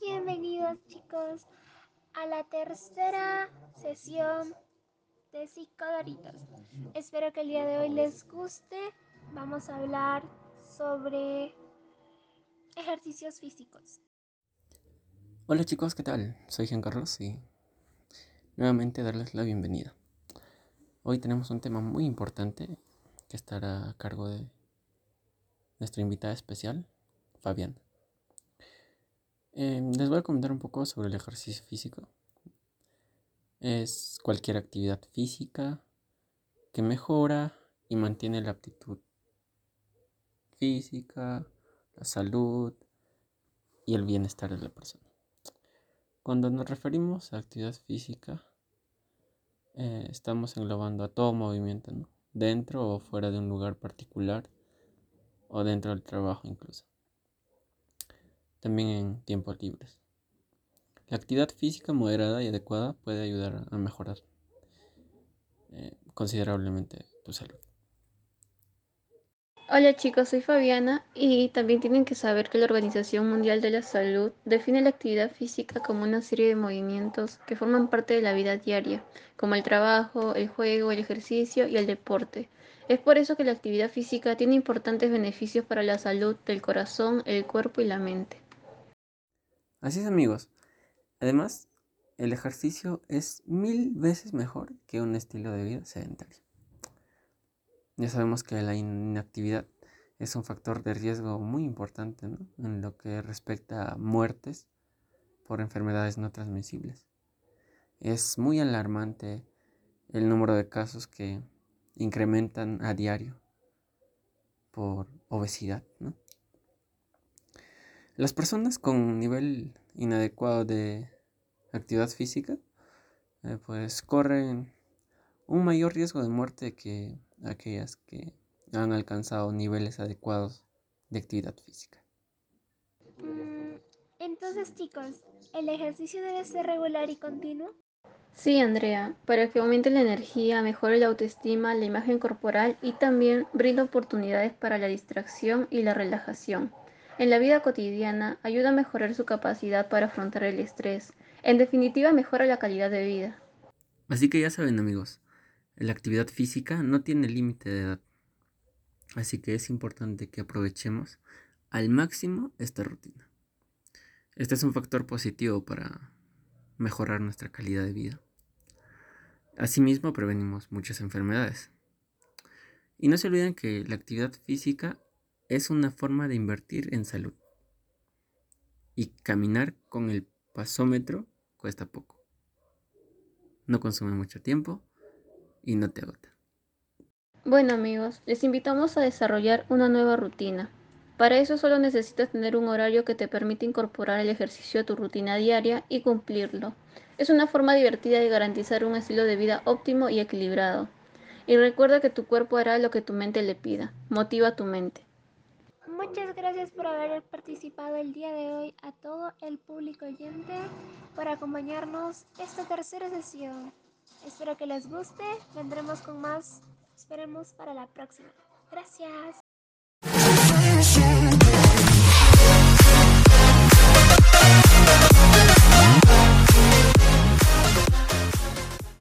Bienvenidos chicos a la tercera sesión de Psicodoritos. Espero que el día de hoy les guste. Vamos a hablar sobre ejercicios físicos. Hola chicos, ¿qué tal? Soy Jean Carlos y nuevamente darles la bienvenida. Hoy tenemos un tema muy importante que estará a cargo de nuestra invitada especial, Fabián. Eh, les voy a comentar un poco sobre el ejercicio físico. Es cualquier actividad física que mejora y mantiene la aptitud física, la salud y el bienestar de la persona. Cuando nos referimos a actividad física, eh, estamos englobando a todo movimiento, dentro o fuera de un lugar particular o dentro del trabajo incluso. También en tiempos libres. La actividad física moderada y adecuada puede ayudar a mejorar eh, considerablemente tu salud. Hola chicos, soy Fabiana y también tienen que saber que la Organización Mundial de la Salud define la actividad física como una serie de movimientos que forman parte de la vida diaria, como el trabajo, el juego, el ejercicio y el deporte. Es por eso que la actividad física tiene importantes beneficios para la salud del corazón, el cuerpo y la mente. Así es amigos. Además, el ejercicio es mil veces mejor que un estilo de vida sedentario. Ya sabemos que la inactividad es un factor de riesgo muy importante en lo que respecta a muertes por enfermedades no transmisibles. Es muy alarmante el número de casos que incrementan a diario por obesidad. Las personas con nivel inadecuado de actividad física eh, pues corren un mayor riesgo de muerte que aquellas que han alcanzado niveles adecuados de actividad física. Entonces chicos, ¿el ejercicio debe ser regular y continuo? Sí, Andrea, para que aumente la energía, mejore la autoestima, la imagen corporal y también brinda oportunidades para la distracción y la relajación. En la vida cotidiana ayuda a mejorar su capacidad para afrontar el estrés. En definitiva, mejora la calidad de vida. Así que ya saben amigos, la actividad física no tiene límite de edad. Así que es importante que aprovechemos al máximo esta rutina. Este es un factor positivo para mejorar nuestra calidad de vida. Asimismo, prevenimos muchas enfermedades. Y no se olviden que la actividad física es una forma de invertir en salud. Y caminar con el pasómetro cuesta poco. No consume mucho tiempo y no te agota. Bueno amigos, les invitamos a desarrollar una nueva rutina. Para eso solo necesitas tener un horario que te permite incorporar el ejercicio a tu rutina diaria y cumplirlo. Es una forma divertida de garantizar un estilo de vida óptimo y equilibrado. Y recuerda que tu cuerpo hará lo que tu mente le pida. Motiva tu mente. Muchas gracias por haber participado el día de hoy a todo el público oyente por acompañarnos esta tercera sesión. Espero que les guste. Vendremos con más. Esperemos para la próxima. Gracias.